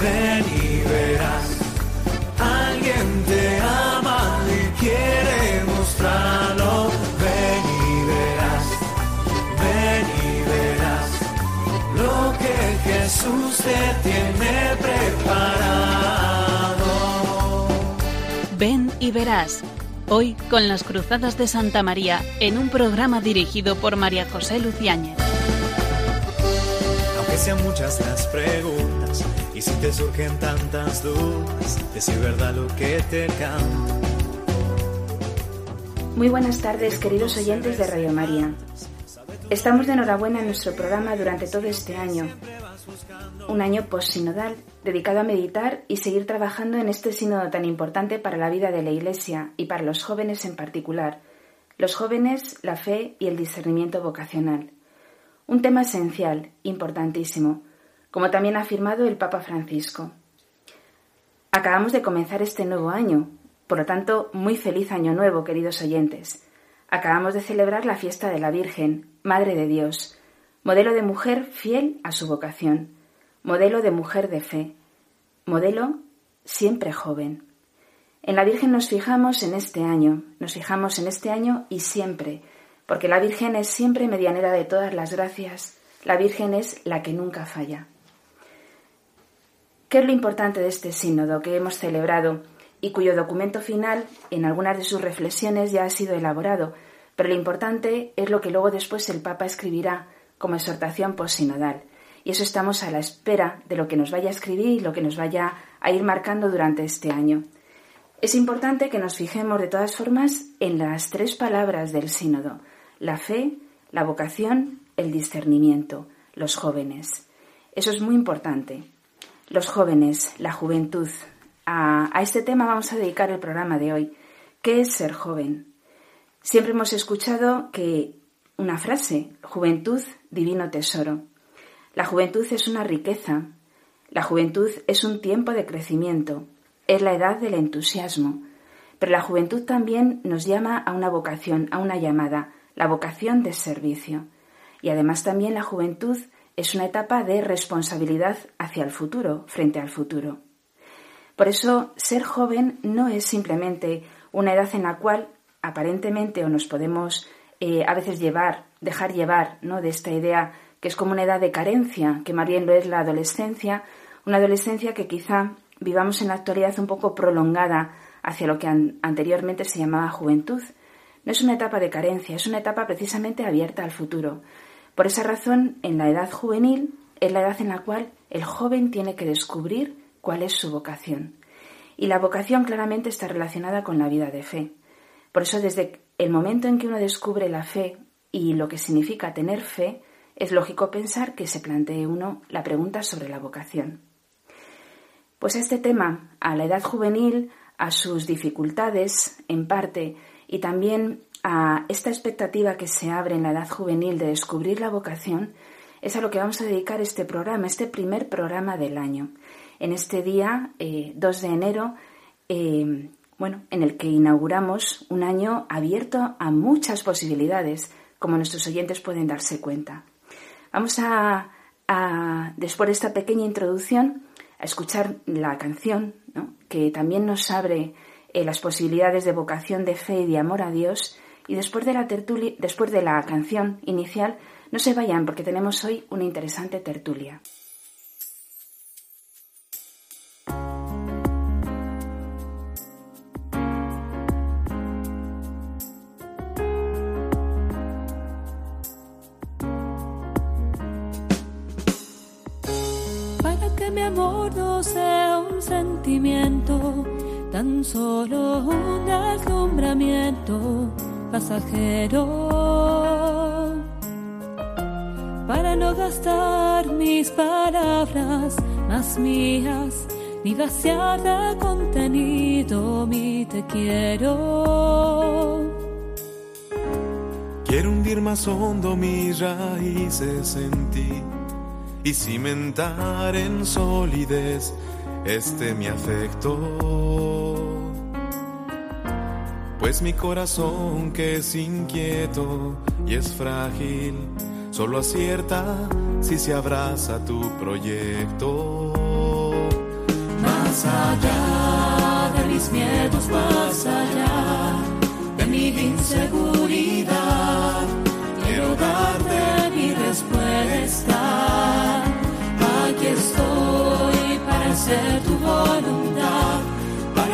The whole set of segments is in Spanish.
ven y verás. Alguien te ama y quiere mostrarlo. Ven y verás, ven y verás lo que Jesús te tiene preparado. Ven y verás. Hoy con las Cruzadas de Santa María en un programa dirigido por María José Luciáñez. Aunque sean muchas las preguntas y si te surgen tantas dudas, decir verdad lo que te canto. Muy buenas tardes, queridos oyentes de Radio María. Estamos de enhorabuena en nuestro programa durante todo este año, un año post-sinodal dedicado a meditar y seguir trabajando en este sínodo tan importante para la vida de la Iglesia y para los jóvenes en particular, los jóvenes, la fe y el discernimiento vocacional. Un tema esencial, importantísimo, como también ha afirmado el Papa Francisco. Acabamos de comenzar este nuevo año, por lo tanto, muy feliz año nuevo, queridos oyentes. Acabamos de celebrar la fiesta de la Virgen, Madre de Dios, modelo de mujer fiel a su vocación, modelo de mujer de fe, modelo siempre joven. En la Virgen nos fijamos en este año, nos fijamos en este año y siempre, porque la Virgen es siempre medianera de todas las gracias, la Virgen es la que nunca falla. ¿Qué es lo importante de este sínodo que hemos celebrado y cuyo documento final, en algunas de sus reflexiones, ya ha sido elaborado? Pero lo importante es lo que luego después el Papa escribirá como exhortación posinodal. Y eso estamos a la espera de lo que nos vaya a escribir y lo que nos vaya a ir marcando durante este año. Es importante que nos fijemos de todas formas en las tres palabras del sínodo, la fe, la vocación, el discernimiento, los jóvenes. Eso es muy importante. Los jóvenes, la juventud. A, este tema vamos a dedicar el programa de hoy. ¿Qué es ser joven? Siempre hemos escuchado que una frase, juventud, divino tesoro. La juventud es una riqueza. La juventud es un tiempo de crecimiento. Es la edad del entusiasmo. Pero la juventud también nos llama a una vocación, a una llamada, la vocación de servicio. Y además también la juventud es una etapa de responsabilidad hacia el futuro, frente al futuro. Por eso, ser joven no es simplemente una edad en la cual aparentemente o nos podemos eh, a veces llevar, dejar llevar, ¿no? De esta idea que es como una edad de carencia, que más bien lo es la adolescencia, una adolescencia que quizá vivamos en la actualidad un poco prolongada hacia lo que anteriormente se llamaba juventud. No es una etapa de carencia, es una etapa precisamente abierta al futuro, por esa razón, en la edad juvenil es la edad en la cual el joven tiene que descubrir cuál es su vocación. Y la vocación claramente está relacionada con la vida de fe. Por eso, desde el momento en que uno descubre la fe y lo que significa tener fe, es lógico pensar que se plantee uno la pregunta sobre la vocación. Pues este tema, a la edad juvenil, a sus dificultades, en parte, y también a esta expectativa que se abre en la edad juvenil de descubrir la vocación, es a lo que vamos a dedicar este programa, este primer programa del año. En este día, 2 eh, de enero, eh, bueno, en el que inauguramos un año abierto a muchas posibilidades, como nuestros oyentes pueden darse cuenta. Vamos a, después de esta pequeña introducción, a escuchar la canción, que también nos abre eh, las posibilidades de vocación de fe y de amor a Dios y después de la tertulia, después de la canción inicial, no se vayan porque tenemos hoy una interesante tertulia. Para que mi amor no sea un sentimiento, tan solo un deslumbramiento pasajero para no gastar mis palabras más mías ni vaciar de contenido mi te quiero. Quiero hundir más hondo mis raíces en ti y cimentar en solidez este mi afecto pues mi corazón que es inquieto y es frágil, solo acierta si se abraza tu proyecto. más allá de mis miedos, más allá de mi inseguridad. Quiero darte mi respuesta. Aquí estoy para para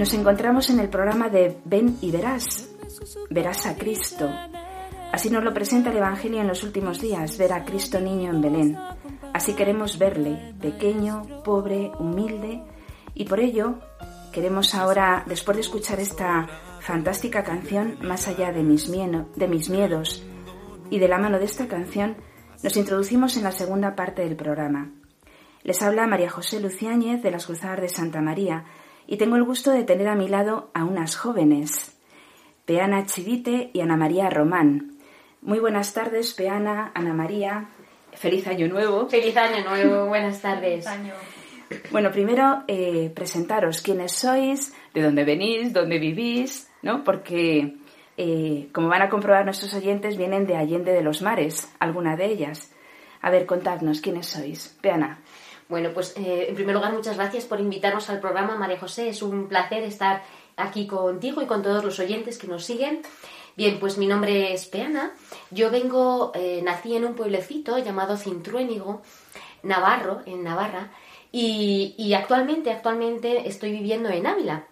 Nos encontramos en el programa de Ven y verás. Verás a Cristo. Así nos lo presenta el Evangelio en los últimos días, ver a Cristo niño en Belén. Así queremos verle, pequeño, pobre, humilde, y por ello queremos ahora, después de escuchar esta fantástica canción, Más allá de mis, de mis miedos, y de la mano de esta canción, nos introducimos en la segunda parte del programa. Les habla María José Luciáñez de las Cruzadas de Santa María y tengo el gusto de tener a mi lado a unas jóvenes, Peana Chivite y Ana María Román. Muy buenas tardes, Peana, Ana María. Feliz año nuevo. Feliz año nuevo, buenas tardes. Bueno, primero eh, presentaros quiénes sois, de dónde venís, dónde vivís, ¿no? Porque, eh, como van a comprobar nuestros oyentes, vienen de Allende de los Mares, alguna de ellas. A ver, contadnos quiénes sois. Peana. Bueno, pues eh, en primer lugar, muchas gracias por invitarnos al programa, María José. Es un placer estar aquí contigo y con todos los oyentes que nos siguen. Bien, pues mi nombre es Peana. Yo vengo, eh, nací en un pueblecito llamado Cintruénigo, Navarro, en Navarra, y, y actualmente, actualmente estoy viviendo en Ávila,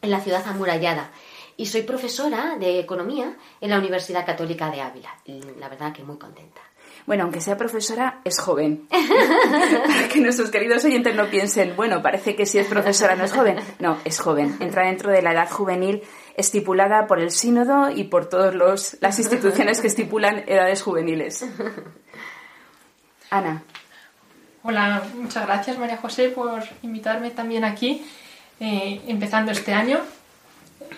en la ciudad amurallada. Y soy profesora de economía en la Universidad Católica de Ávila. Y la verdad que muy contenta. Bueno, aunque sea profesora, es joven. Para que nuestros queridos oyentes no piensen, bueno, parece que si es profesora no es joven. No, es joven. Entra dentro de la edad juvenil estipulada por el sínodo y por todas las instituciones que estipulan edades juveniles. Ana. Hola, muchas gracias María José por invitarme también aquí, eh, empezando este año.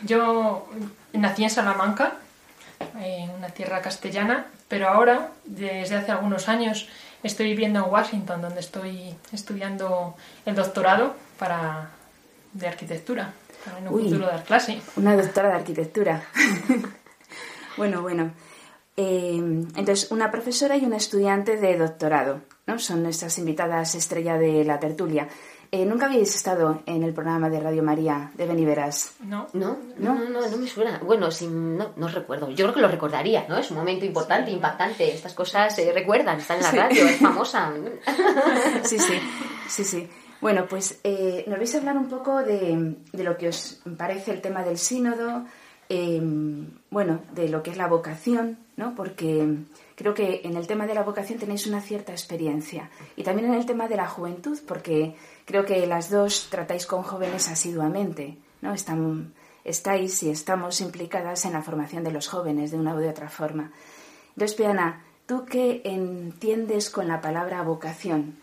Yo nací en Salamanca, en una tierra castellana, pero ahora, desde hace algunos años, estoy viviendo en Washington, donde estoy estudiando el doctorado para, de arquitectura, para en un Uy. futuro dar clase. Una doctora de arquitectura. bueno, bueno. Eh, entonces, una profesora y una estudiante de doctorado, ¿no? Son nuestras invitadas estrella de la tertulia. Eh, ¿Nunca habéis estado en el programa de Radio María de Beniveras? ¿No? No, no, no, no, no me suena. Bueno, sí, no, no recuerdo. Yo creo que lo recordaría, ¿no? Es un momento importante, impactante. Estas cosas se recuerdan, están en la Sí. radio, es famosa. Sí, sí, sí, sí. Bueno, pues eh, nos vais a hablar un poco de, de lo que os parece el tema del sínodo, eh, bueno, de lo que es la vocación, ¿no? Porque creo que en el tema de la vocación tenéis una cierta experiencia. Y también en el tema de la juventud, porque creo que las dos tratáis con jóvenes asiduamente, ¿no? Estáis y estamos implicadas en la formación de los jóvenes de una u otra forma. Entonces, Peana, ¿tú qué entiendes con la palabra vocación?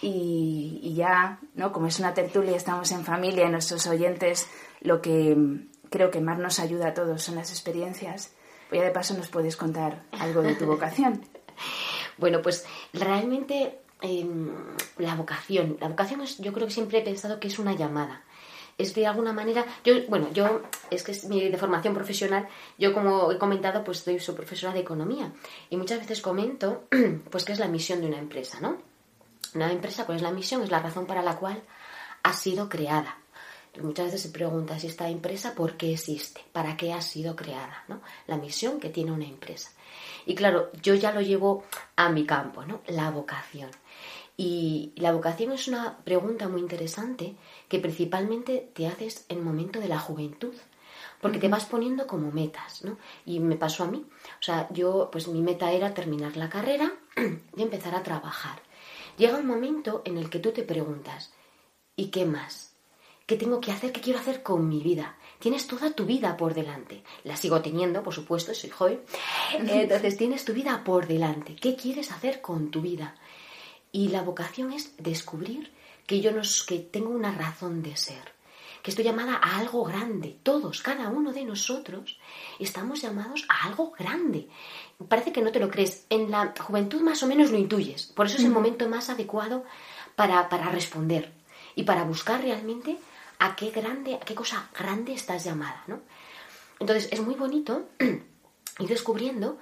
Y, y ya, ¿no? Como es una tertulia, estamos en familia, y nuestros oyentes, lo que creo que más nos ayuda a todos son las experiencias. Pues ya de paso nos puedes contar algo de tu vocación. Bueno, pues realmente em, la vocación. La vocación es, yo creo que siempre he pensado que es una llamada. Es de alguna manera, yo, bueno, yo, es que es mi de formación profesional, yo como he comentado, pues soy profesora de economía. Y muchas veces comento, pues, qué es la misión de una empresa, ¿no? Una empresa, ¿cuál es la misión? Es la razón para la cual ha sido creada. Muchas veces se pregunta si esta empresa, ¿por qué existe? ¿Para qué ha sido creada? ¿no? La misión que tiene una empresa. Y claro, yo ya lo llevo a mi campo, ¿no? La vocación. Y la vocación es una pregunta muy interesante que principalmente te haces en el momento de la juventud, porque te vas poniendo como metas, ¿no? Y me pasó a mí. O sea, yo, pues mi meta era terminar la carrera y empezar a trabajar. Llega un momento en el que tú te preguntas, ¿y qué más? ¿Qué tengo que hacer? ¿Qué quiero hacer con mi vida? Tienes toda tu vida por delante. La sigo teniendo, por supuesto, soy joven. Entonces tienes tu vida por delante. ¿Qué quieres hacer con tu vida? Y la vocación es descubrir que yo no, que tengo una razón de ser, que estoy llamada a algo grande. Todos, cada uno de nosotros, estamos llamados a algo grande. Parece que no te lo crees. En la juventud más o menos lo intuyes. Por eso es el momento más adecuado para, para responder y para buscar realmente a qué grande, a qué cosa grande estás llamada, ¿no? Entonces es muy bonito ir descubriendo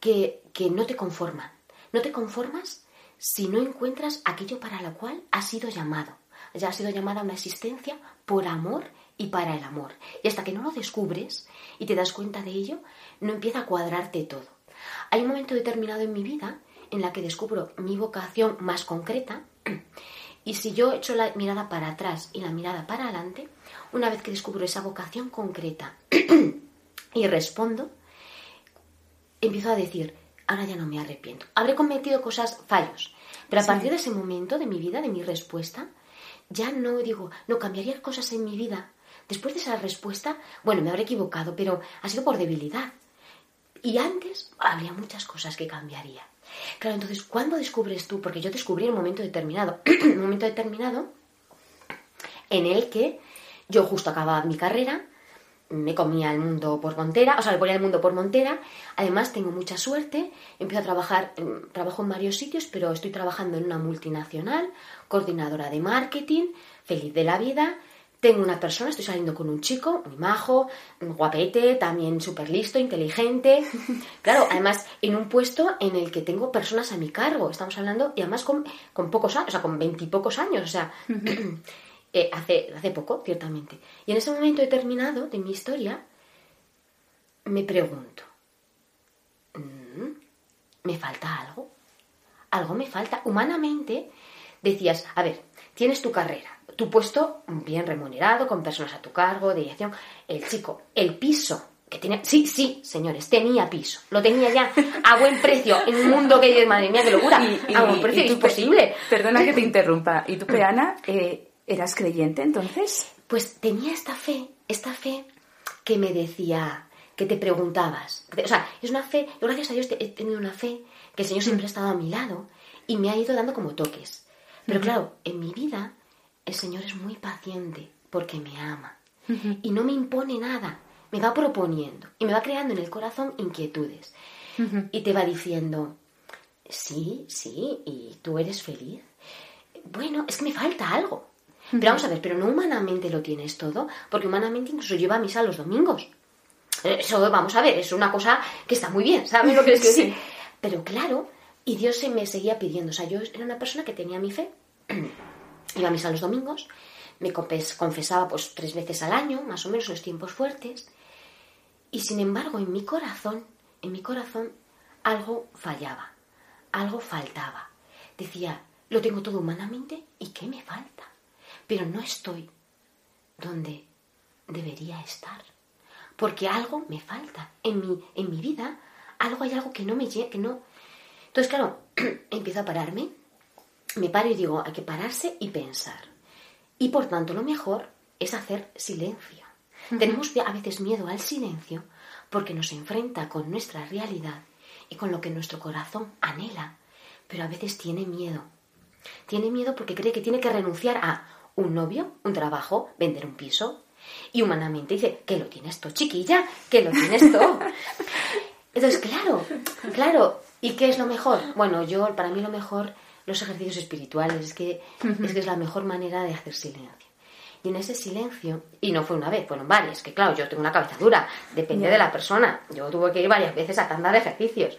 que, que no te conforman. No te conformas si no encuentras aquello para lo cual has sido llamado. Ya has sido llamada a una existencia por amor y para el amor. Y hasta que no lo descubres y te das cuenta de ello, no empieza a cuadrarte todo. Hay un momento determinado en mi vida en la que descubro mi vocación más concreta y si yo echo la mirada para atrás y la mirada para adelante, una vez que descubro esa vocación concreta y respondo, empiezo a decir, ahora ya no me arrepiento. Habré cometido cosas, fallos, pero a partir de ese momento de mi vida, de mi respuesta, ya no digo, no cambiaría cosas en mi vida. Después de esa respuesta, bueno, me habré equivocado, pero ha sido por debilidad. Y antes habría muchas cosas que cambiaría. Claro, entonces, ¿cuándo descubres tú? Porque yo descubrí en un momento determinado, un momento determinado en el que yo justo acababa mi carrera, me comía el mundo por montera, o sea, le ponía el mundo por montera. Además, tengo mucha suerte, empiezo a trabajar, trabajo en varios sitios, pero estoy trabajando en una multinacional, coordinadora de marketing, feliz de la vida, tengo una persona, estoy saliendo con un chico, muy majo, guapete, también súper listo, inteligente. Claro, además en un puesto en el que tengo personas a mi cargo. Estamos hablando, y además con, pocos años, o sea, con veintipocos años, o sea, eh, hace, hace poco, ciertamente. Y en ese momento determinado de mi historia, me pregunto, mm, ¿me falta algo? Algo me falta. Humanamente, decías, a ver, tienes tu carrera tu puesto bien remunerado, con personas a tu cargo, dirección. El chico, el piso que tenía, sí, sí, señores, tenía piso, lo tenía ya a buen precio, en un mundo que, madre mía, qué locura, a buen precio, es imposible. Perdona que te interrumpa, ¿y tú, Peana, eh, eras creyente entonces? Pues tenía esta fe, esta fe que me decía, que te preguntabas, o sea, es una fe, gracias a Dios he tenido una fe que el Señor siempre ha estado a mi lado y me ha ido dando como toques. Pero claro, en mi vida el Señor es muy paciente porque me ama y no me impone nada, me va proponiendo y me va creando en el corazón inquietudes y te va diciendo, sí, sí, y tú eres feliz. Bueno, es que me falta algo. Pero vamos a ver, pero no humanamente lo tienes todo, porque humanamente incluso lleva a misa los domingos. Eso, vamos a ver, es una cosa que está muy bien, ¿sabes lo que es decir? Pero claro, y Dios se me seguía pidiendo, o sea, yo era una persona que tenía mi fe Iba a misa los domingos, me confesaba pues tres veces al año, más o menos en los tiempos fuertes, y sin embargo en mi corazón, en mi corazón, algo fallaba, algo faltaba. Decía, lo tengo todo humanamente y ¿qué me falta? Pero no estoy donde debería estar, porque algo me falta. En mi, en mi vida, algo hay algo que no me llega, que no... Entonces, claro, empiezo a pararme me paro y digo, hay que pararse y pensar. Y por tanto, lo mejor es hacer silencio. Tenemos a veces miedo al silencio porque nos enfrenta con nuestra realidad y con lo que nuestro corazón anhela, pero a veces tiene miedo. Tiene miedo porque cree que tiene que renunciar a un novio, un trabajo, vender un piso. Y humanamente dice, que lo tienes todo, chiquilla, que lo tienes todo. Entonces, claro, claro. ¿Y qué es lo mejor? Bueno, yo, para mí lo mejor los ejercicios espirituales, es que, es que es la mejor manera de hacer silencio. Y en ese silencio, y no fue una vez, fueron varias, que claro, yo tengo una cabeza dura, depende de la persona. Yo tuve que ir varias veces a tanda de ejercicios.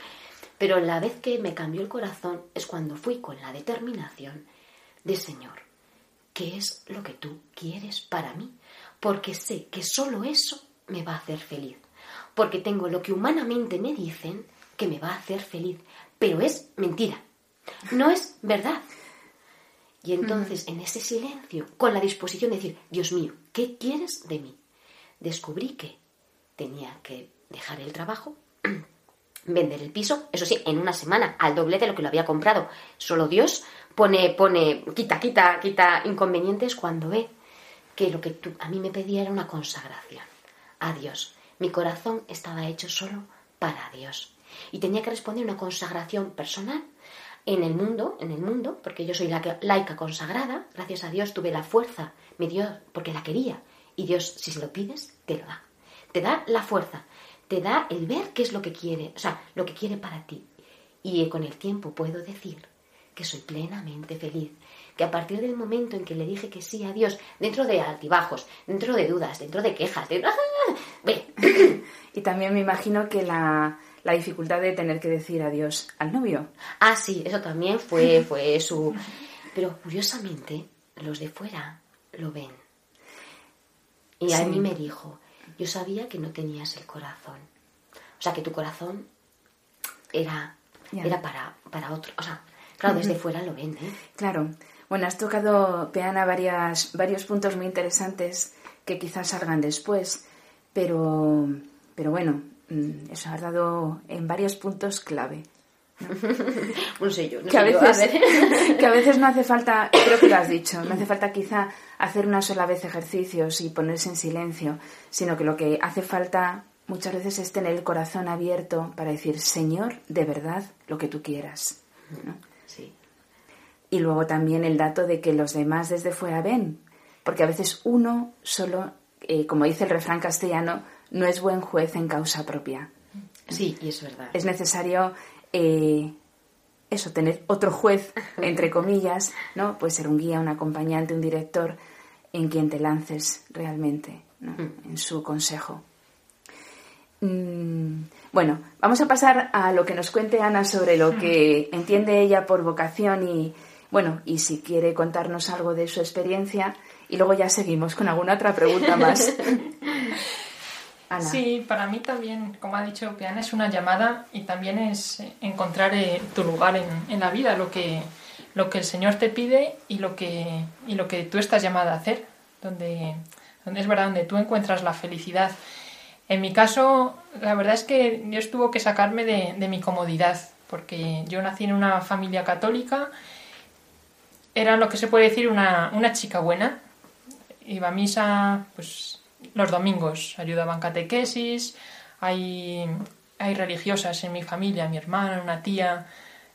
Pero la vez que me cambió el corazón es cuando fui con la determinación de Señor, ¿qué es lo que tú quieres para mí? Porque sé que solo eso me va a hacer feliz. Porque tengo lo que humanamente me dicen que me va a hacer feliz. Pero es mentira. No es verdad. Y entonces, en ese silencio, con la disposición de decir, Dios mío, ¿qué quieres de mí? Descubrí que tenía que dejar el trabajo, vender el piso, eso sí, en una semana, al doble de lo que lo había comprado. Solo Dios pone, pone, quita, quita, quita inconvenientes cuando ve que lo que tú, a mí me pedía era una consagración a Dios. Mi corazón estaba hecho solo para Dios. Y tenía que responder una consagración personal en el mundo, en el mundo, porque yo soy la laica consagrada, gracias a Dios tuve la fuerza, me dio porque la quería. Y Dios, si se lo pides, te lo da. Te da la fuerza, te da el ver qué es lo que quiere, o sea, lo que quiere para ti. Y con el tiempo puedo decir que soy plenamente feliz, que a partir del momento en que le dije que sí a Dios, dentro de altibajos, dentro de dudas, dentro de quejas, de... y también me imagino que la, la dificultad de tener que decir adiós al novio. Ah, sí, eso también fue, fue su... Pero curiosamente, los de fuera lo ven. Y a mí me dijo, yo sabía que no tenías el corazón. O sea, que tu corazón era, era para, para otro. O sea, claro, desde fuera lo ven, ¿eh? Claro. Bueno, has tocado, Peana, varias, varios puntos muy interesantes que quizás salgan después, pero, pero bueno, Mm, eso ha dado en varios puntos clave. ¿no? sé yo, que, a veces, que a veces no hace falta, creo que lo has dicho, no hace falta quizá hacer una sola vez ejercicios y ponerse en silencio, sino que lo que hace falta muchas veces es tener el corazón abierto para decir, Señor, de verdad, lo que tú quieras. Sí. Y luego también el dato de que los demás desde fuera ven, porque a veces uno solo, eh, como dice el refrán castellano, no es buen juez en causa propia. Sí, y es verdad. Es necesario eh, eso, tener otro juez, entre comillas, ¿no? Puede ser un guía, un acompañante, un director, en quien te lances realmente, mm. En su consejo. Mm, bueno, vamos a pasar a lo que nos cuente Ana sobre lo que entiende ella por vocación y, bueno, y si quiere contarnos algo de su experiencia, y luego ya seguimos con alguna otra pregunta más. Sí, para mí también, como ha dicho Piana, es una llamada y también es encontrar eh, tu lugar en, la vida, lo que, lo que el Señor te pide y lo que, y lo que tú estás llamada a hacer, donde, donde es verdad, donde tú encuentras la felicidad. En mi caso, la verdad es que Dios tuvo que sacarme de, de mi comodidad, porque yo nací en una familia católica, era lo que se puede decir una, una chica buena, iba a misa pues los domingos ayudaban catequesis, hay, hay religiosas en mi familia, mi hermana, una tía,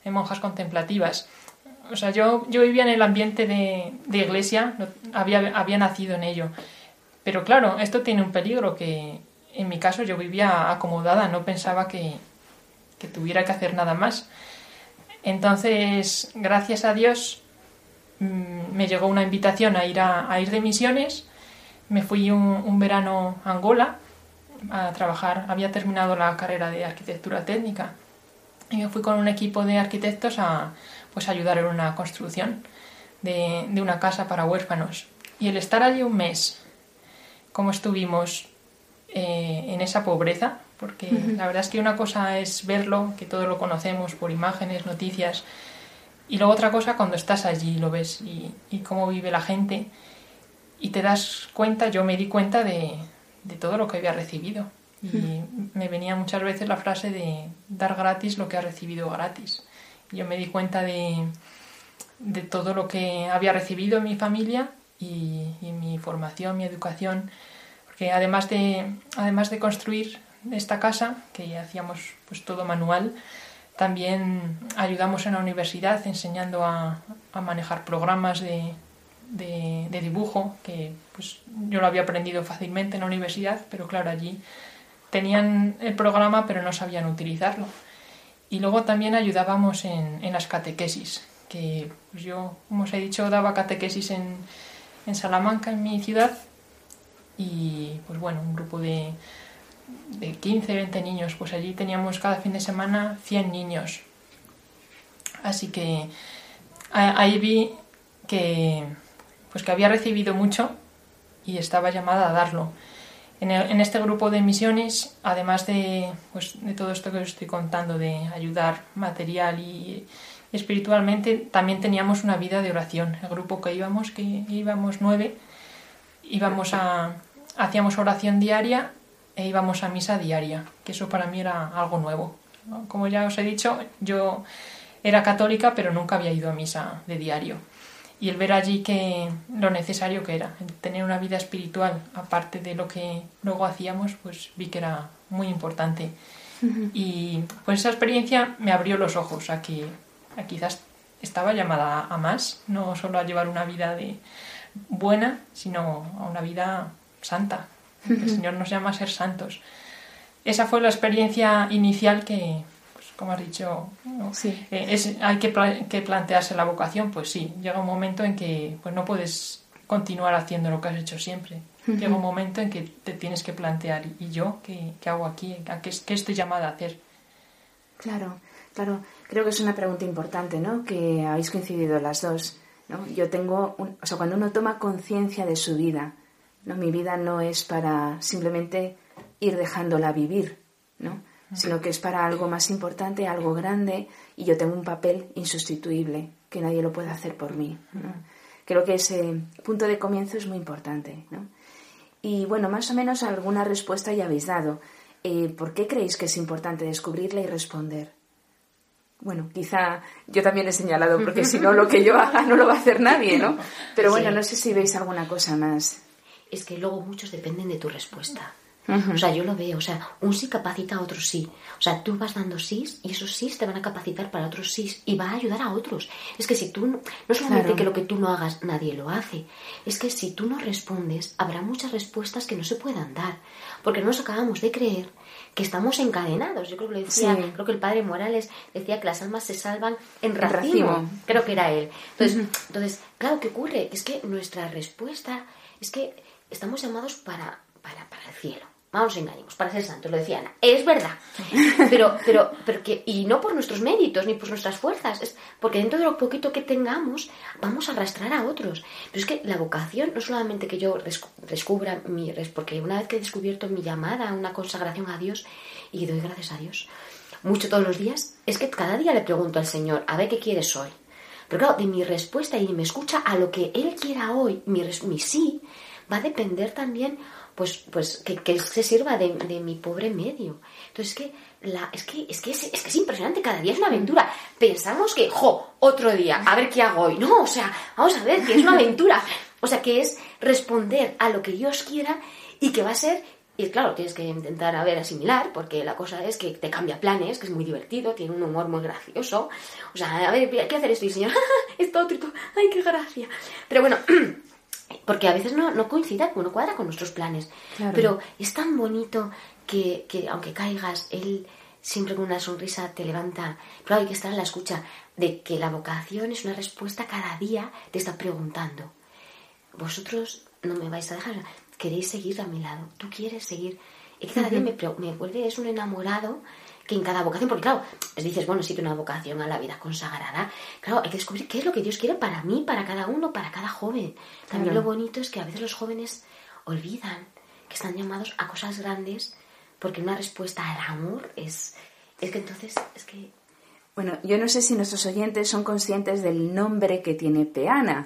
hay monjas contemplativas. O sea, yo, yo vivía en el ambiente de, de iglesia, había, había nacido en ello. Pero claro, esto tiene un peligro que en mi caso yo vivía acomodada, no pensaba que, que tuviera que hacer nada más. Entonces, gracias a Dios, mm, me llegó una invitación a ir, a, a ir de misiones me fui un, verano a Angola a trabajar. Había terminado la carrera de arquitectura técnica y me fui con un equipo de arquitectos a pues ayudar en una construcción de, una casa para huérfanos. Y el estar allí un mes, como estuvimos eh, en esa pobreza, porque la verdad es que una cosa es verlo, que todos lo conocemos por imágenes, noticias, y luego otra cosa cuando estás allí, lo ves y, y cómo vive la gente y te das cuenta, yo me di cuenta de, todo lo que había recibido. Y me venía muchas veces la frase de dar gratis lo que ha recibido gratis. Yo me di cuenta de, de todo lo que había recibido en mi familia y, mi formación, mi educación. Porque además de, además de construir esta casa, que hacíamos pues todo manual, también ayudamos en la universidad enseñando a manejar programas de, de, dibujo, que pues yo lo había aprendido fácilmente en la universidad, pero claro, allí tenían el programa pero no sabían utilizarlo. Y luego también ayudábamos en, en las catequesis, que pues yo, como os he dicho, daba catequesis en, en Salamanca, en mi ciudad, y pues bueno, un grupo de, de 15, 20 niños, pues allí teníamos cada fin de semana 100 niños. Así que ahí vi que, pues que había recibido mucho y estaba llamada a darlo. En, este grupo de misiones, además de, pues, de todo esto que os estoy contando, de ayudar material y espiritualmente, también teníamos una vida de oración. El grupo que íbamos, que íbamos nueve, íbamos a, hacíamos oración diaria e íbamos a misa diaria, que eso para mí era algo nuevo. Como ya os he dicho, yo era católica, pero nunca había ido a misa de diario. Y el ver allí que lo necesario que era, tener una vida espiritual, aparte de lo que luego hacíamos, pues vi que era muy importante. Y pues esa experiencia me abrió los ojos a que a quizás estaba llamada a más, no solo a llevar una vida de buena, sino a una vida santa. El Señor nos llama a ser santos. Esa fue la experiencia inicial que, pues, como has dicho, eh, es, hay que, que, plantearse la vocación. Pues sí, llega un momento en que pues, no puedes continuar haciendo lo que has hecho siempre. Llega un momento en que te tienes que plantear, ¿y yo qué, qué hago aquí? ¿Qué, ¿Qué estoy llamada a hacer? Claro, claro. Creo que es una pregunta importante, ¿no? Que habéis coincidido las dos. ¿no? Yo tengo, o sea, cuando uno toma conciencia de su vida, ¿no? Mi vida no es para simplemente ir dejándola vivir, ¿no? sino que es para algo más importante, algo grande, y yo tengo un papel insustituible que nadie lo puede hacer por mí. Creo que ese punto de comienzo es muy importante. ¿no? Y bueno, más o menos alguna respuesta ya habéis dado. Eh, ¿Por qué creéis que es importante descubrirla y responder? Bueno, quizá yo también he señalado, porque si no lo que yo haga no lo va a hacer nadie, ¿no? Pero bueno, no sé si veis alguna cosa más es que luego muchos dependen de tu respuesta. O sea, yo lo veo, o sea, un sí capacita a otro sí. O sea, tú vas dando sís y esos sís te van a capacitar para otros sís y va a ayudar a otros. Es que si tú, no, no solamente que lo que tú no hagas nadie lo hace, es que si tú no respondes, habrá muchas respuestas que no se puedan dar. Porque no nos acabamos de creer que estamos encadenados. Yo creo que lo decía, creo que el padre Morales decía que las almas se salvan en racimo. Creo que era él. Entonces, entonces, claro, ¿qué ocurre? Es que nuestra respuesta es que estamos llamados para, para, para el cielo. Vamos, engañemos, para ser santos, lo decía Ana. Es verdad. Pero, pero, pero que, y no por nuestros méritos ni por nuestras fuerzas, es porque dentro de lo poquito que tengamos vamos a arrastrar a otros. Pero es que la vocación, no solamente que yo descubra mi, porque una vez que he descubierto mi llamada, una consagración a Dios, y doy gracias a Dios, mucho todos los días, es que cada día le pregunto al Señor, a ver qué quieres hoy. Pero claro, de mi respuesta y me escucha a lo que Él quiera hoy, mi, mi sí, va a depender también pues, pues que, que se sirva de, mi pobre medio. Entonces, que la, es, que, es, que es, es, que es impresionante, cada día es una aventura. Pensamos que, jo, otro día, a ver qué hago hoy. No, o sea, vamos a ver, que es una aventura. O sea, que es responder a lo que Dios quiera y que va a ser y claro, tienes que intentar a ver asimilar, porque la cosa es que te cambia planes, que es muy divertido, tiene un humor muy gracioso. O sea, a ver, ¿qué hacer esto? Y señor, esto otro, ay, qué gracia. Pero bueno, porque a veces no, no coincide, no cuadra con nuestros planes. Pero es tan bonito que, que, aunque caigas, él siempre con una sonrisa te levanta. Pero hay que estar en la escucha de que la vocación es una respuesta cada día, te está preguntando. Vosotros no me vais a dejar, queréis seguir a mi lado, tú quieres seguir. Y cada día me, me vuelve, es un enamorado que en cada vocación, porque claro, dices, bueno, sí que una vocación a la vida consagrada, claro, hay que descubrir qué es lo que Dios quiere para mí, para cada uno, para cada joven. También lo bonito es que a veces los jóvenes olvidan que están llamados a cosas grandes, porque una respuesta al amor es, es que entonces, es que... Bueno, yo no sé si nuestros oyentes son conscientes del nombre que tiene Peana,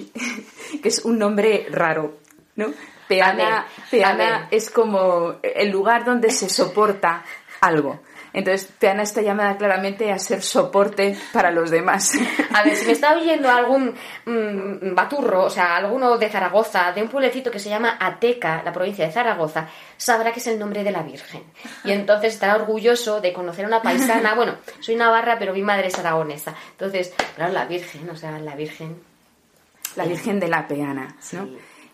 que es un nombre raro, ¿no? Peana, Peana es como el lugar donde se soporta algo. Entonces, Peana está llamada claramente a ser soporte para los demás. A ver, si me está oyendo algún mm, baturro, o sea, alguno de Zaragoza, de un pueblecito que se llama Ateca, la provincia de Zaragoza, sabrá que es el nombre de la Virgen. Y entonces estará orgulloso de conocer a una paisana. Bueno, soy navarra, pero mi madre es aragonesa. Entonces, claro, la Virgen, o sea, la Virgen. La Virgen de la Peana, ¿no?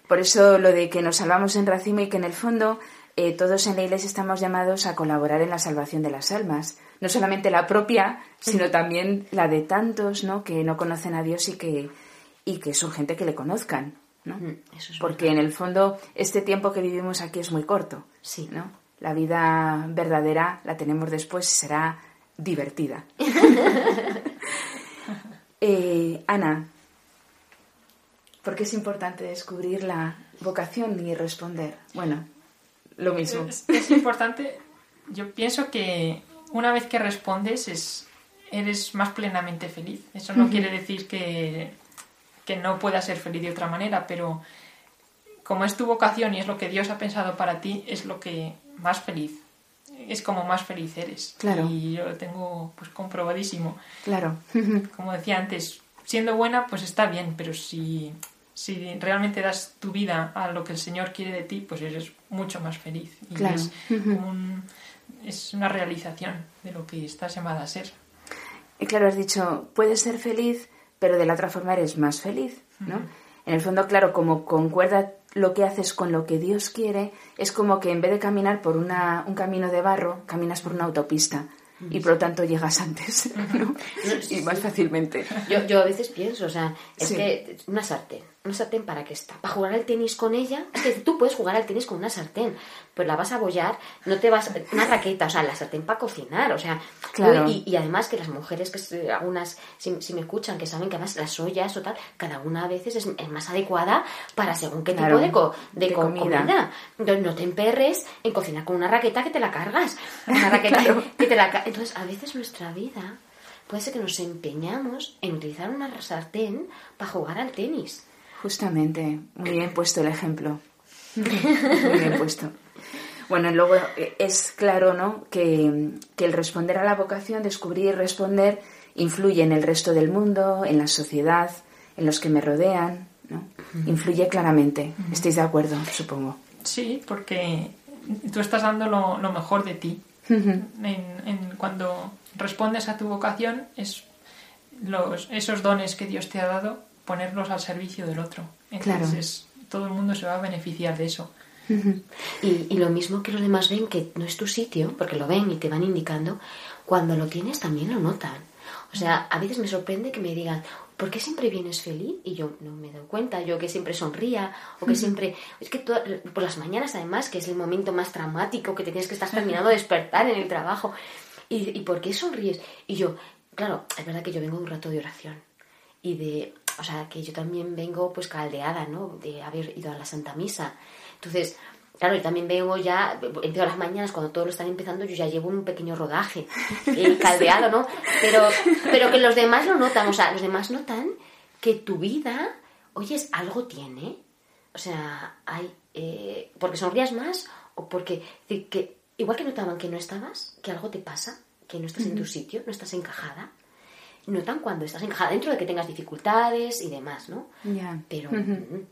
Por eso lo de que nos salvamos en racimo y que en el fondo eh, todos en la Iglesia estamos llamados a colaborar en la salvación de las almas, no solamente la propia, sino también la de tantos ¿no? que no conocen a Dios y que, y que son gente que le conozcan. ¿no? Eso es Porque en el fondo este tiempo que vivimos aquí es muy corto. Sí. ¿no? La vida verdadera la tenemos después y será divertida. Eh, Ana, ¿por qué es importante descubrir la vocación y responder? Bueno, lo mismo. Es, es importante, yo pienso que una vez que respondes es, eres más plenamente feliz. Eso no quiere decir que, que no puedas ser feliz de otra manera, pero como es tu vocación y es lo que Dios ha pensado para ti, es lo que más feliz, es como más feliz eres. Claro. Y yo lo tengo pues comprobadísimo. Claro. Como decía antes, siendo buena pues está bien, pero si, si realmente das tu vida a lo que el Señor quiere de ti, pues eres mucho más feliz. Y Claro. es, como un- es una realización de lo que estás llamada a ser. Y claro, has dicho, puedes ser feliz, pero de la otra forma eres más feliz, ¿no? En el fondo, claro, como concuerda lo que haces con lo que Dios quiere, es como que en vez de caminar por una, un camino de barro, caminas por una autopista y por lo tanto llegas antes, ¿no? Y más fácilmente. Yo, yo a veces pienso, o sea, es Sí. que una sartén, una sartén para qué está, para jugar al tenis con ella, es que tú puedes jugar al tenis con una sartén, pues la vas a bollar, no te vas, una raqueta, o sea, la sartén para cocinar, o sea, Claro. y, y además que las mujeres, que algunas, si, si me escuchan, que saben que además las ollas o tal, cada una a veces es, es más adecuada para según qué Claro, tipo de, co- de de co- comida. comida. Entonces, no te emperres en cocinar con una raqueta que te la cargas, una raqueta Claro. que te la Entonces, a veces nuestra vida puede ser que nos empeñamos en utilizar una sartén para jugar al tenis. Justamente, muy bien puesto el ejemplo. Muy bien puesto. Bueno, luego eh, es claro, ¿no? Que, que el responder a la vocación, descubrir y responder, influye en el resto del mundo, en la sociedad, en los que me rodean, ¿no? Influye claramente. ¿Estáis de acuerdo, supongo? Sí, porque tú estás dando lo, lo mejor de ti. en, en- cuando respondes a tu vocación, es los, esos dones que Dios te ha dado, ponerlos al servicio del otro. Claro. Entonces, todo el mundo se va a beneficiar de eso. Y, y lo mismo que los demás ven que no es tu sitio, porque lo ven y te van indicando, cuando lo tienes también lo notan. O sea, a veces me sorprende que me digan, ¿por qué siempre vienes feliz? Y yo no me doy cuenta, yo que siempre sonría, o que siempre... Es que to- por las mañanas además, que es el momento más dramático, que te tienes que estar terminando de despertar en el trabajo. ¿Y, ¿Y por qué sonríes? Y yo, claro, es verdad que yo vengo de un rato de oración. Y de, o sea, que yo también vengo pues caldeada, ¿no? De haber ido a la Santa Misa. Entonces, claro, yo también vengo ya, empiezo las mañanas, cuando todos lo están empezando, yo ya llevo un pequeño rodaje, eh, caldeado, ¿no? Pero, pero que los demás lo notan, o sea, los demás notan que tu vida, oyes, algo tiene. O sea, hay, eh, porque sonrías más o porque, que, que- igual que notaban que no estabas, que algo te pasa, que no estás en tu sitio, no estás encajada. Notan cuando estás encajada dentro de que tengas dificultades y demás, ¿no? Pero mm,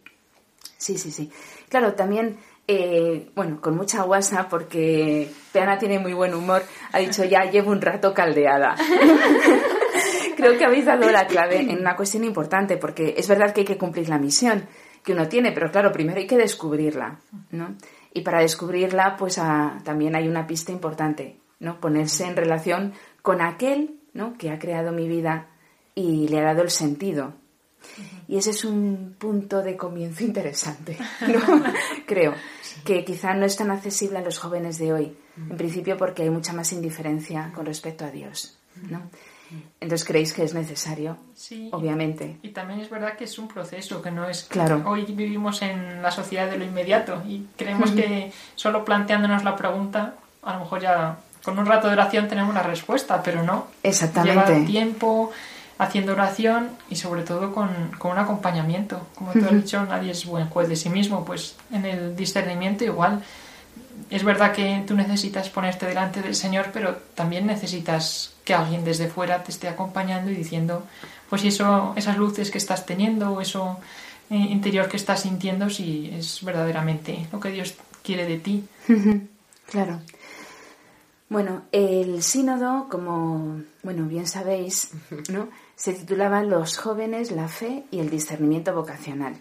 Sí, sí, sí. Claro, también, eh, bueno, con mucha guasa, porque Peana tiene muy buen humor, ha dicho ya llevo un rato caldeada. Creo que habéis dado la clave en una cuestión importante, porque es verdad que hay que cumplir la misión que uno tiene, pero claro, primero hay que descubrirla, ¿no? Y para descubrirla, pues ah, también hay una pista importante, ¿no? Ponerse en relación con aquel, ¿no? Que ha creado mi vida y le ha dado el sentido, y ese es un punto de comienzo interesante, ¿no? Creo, que quizá no es tan accesible a los jóvenes de hoy, en principio porque hay mucha más indiferencia con respecto a Dios, ¿no? Entonces creéis que es necesario, Sí. obviamente. Y también es verdad que es un proceso, que no es... Claro. Hoy vivimos en la sociedad de lo inmediato y creemos que solo planteándonos la pregunta, a lo mejor ya con un rato de oración tenemos la respuesta, pero no. Exactamente. Lleva tiempo haciendo oración y sobre todo con, con un acompañamiento. Como tú has dicho, nadie es buen juez de sí mismo, pues en el discernimiento igual. Es verdad que tú necesitas ponerte delante del Señor, pero también necesitas que alguien desde fuera te esté acompañando y diciendo, pues si eso, esas luces que estás teniendo o eso eh, interior que estás sintiendo, si es verdaderamente lo que Dios quiere de ti. Claro. Bueno, el sínodo, como bueno bien sabéis, ¿no? se titulaba Los jóvenes, la fe y el discernimiento vocacional.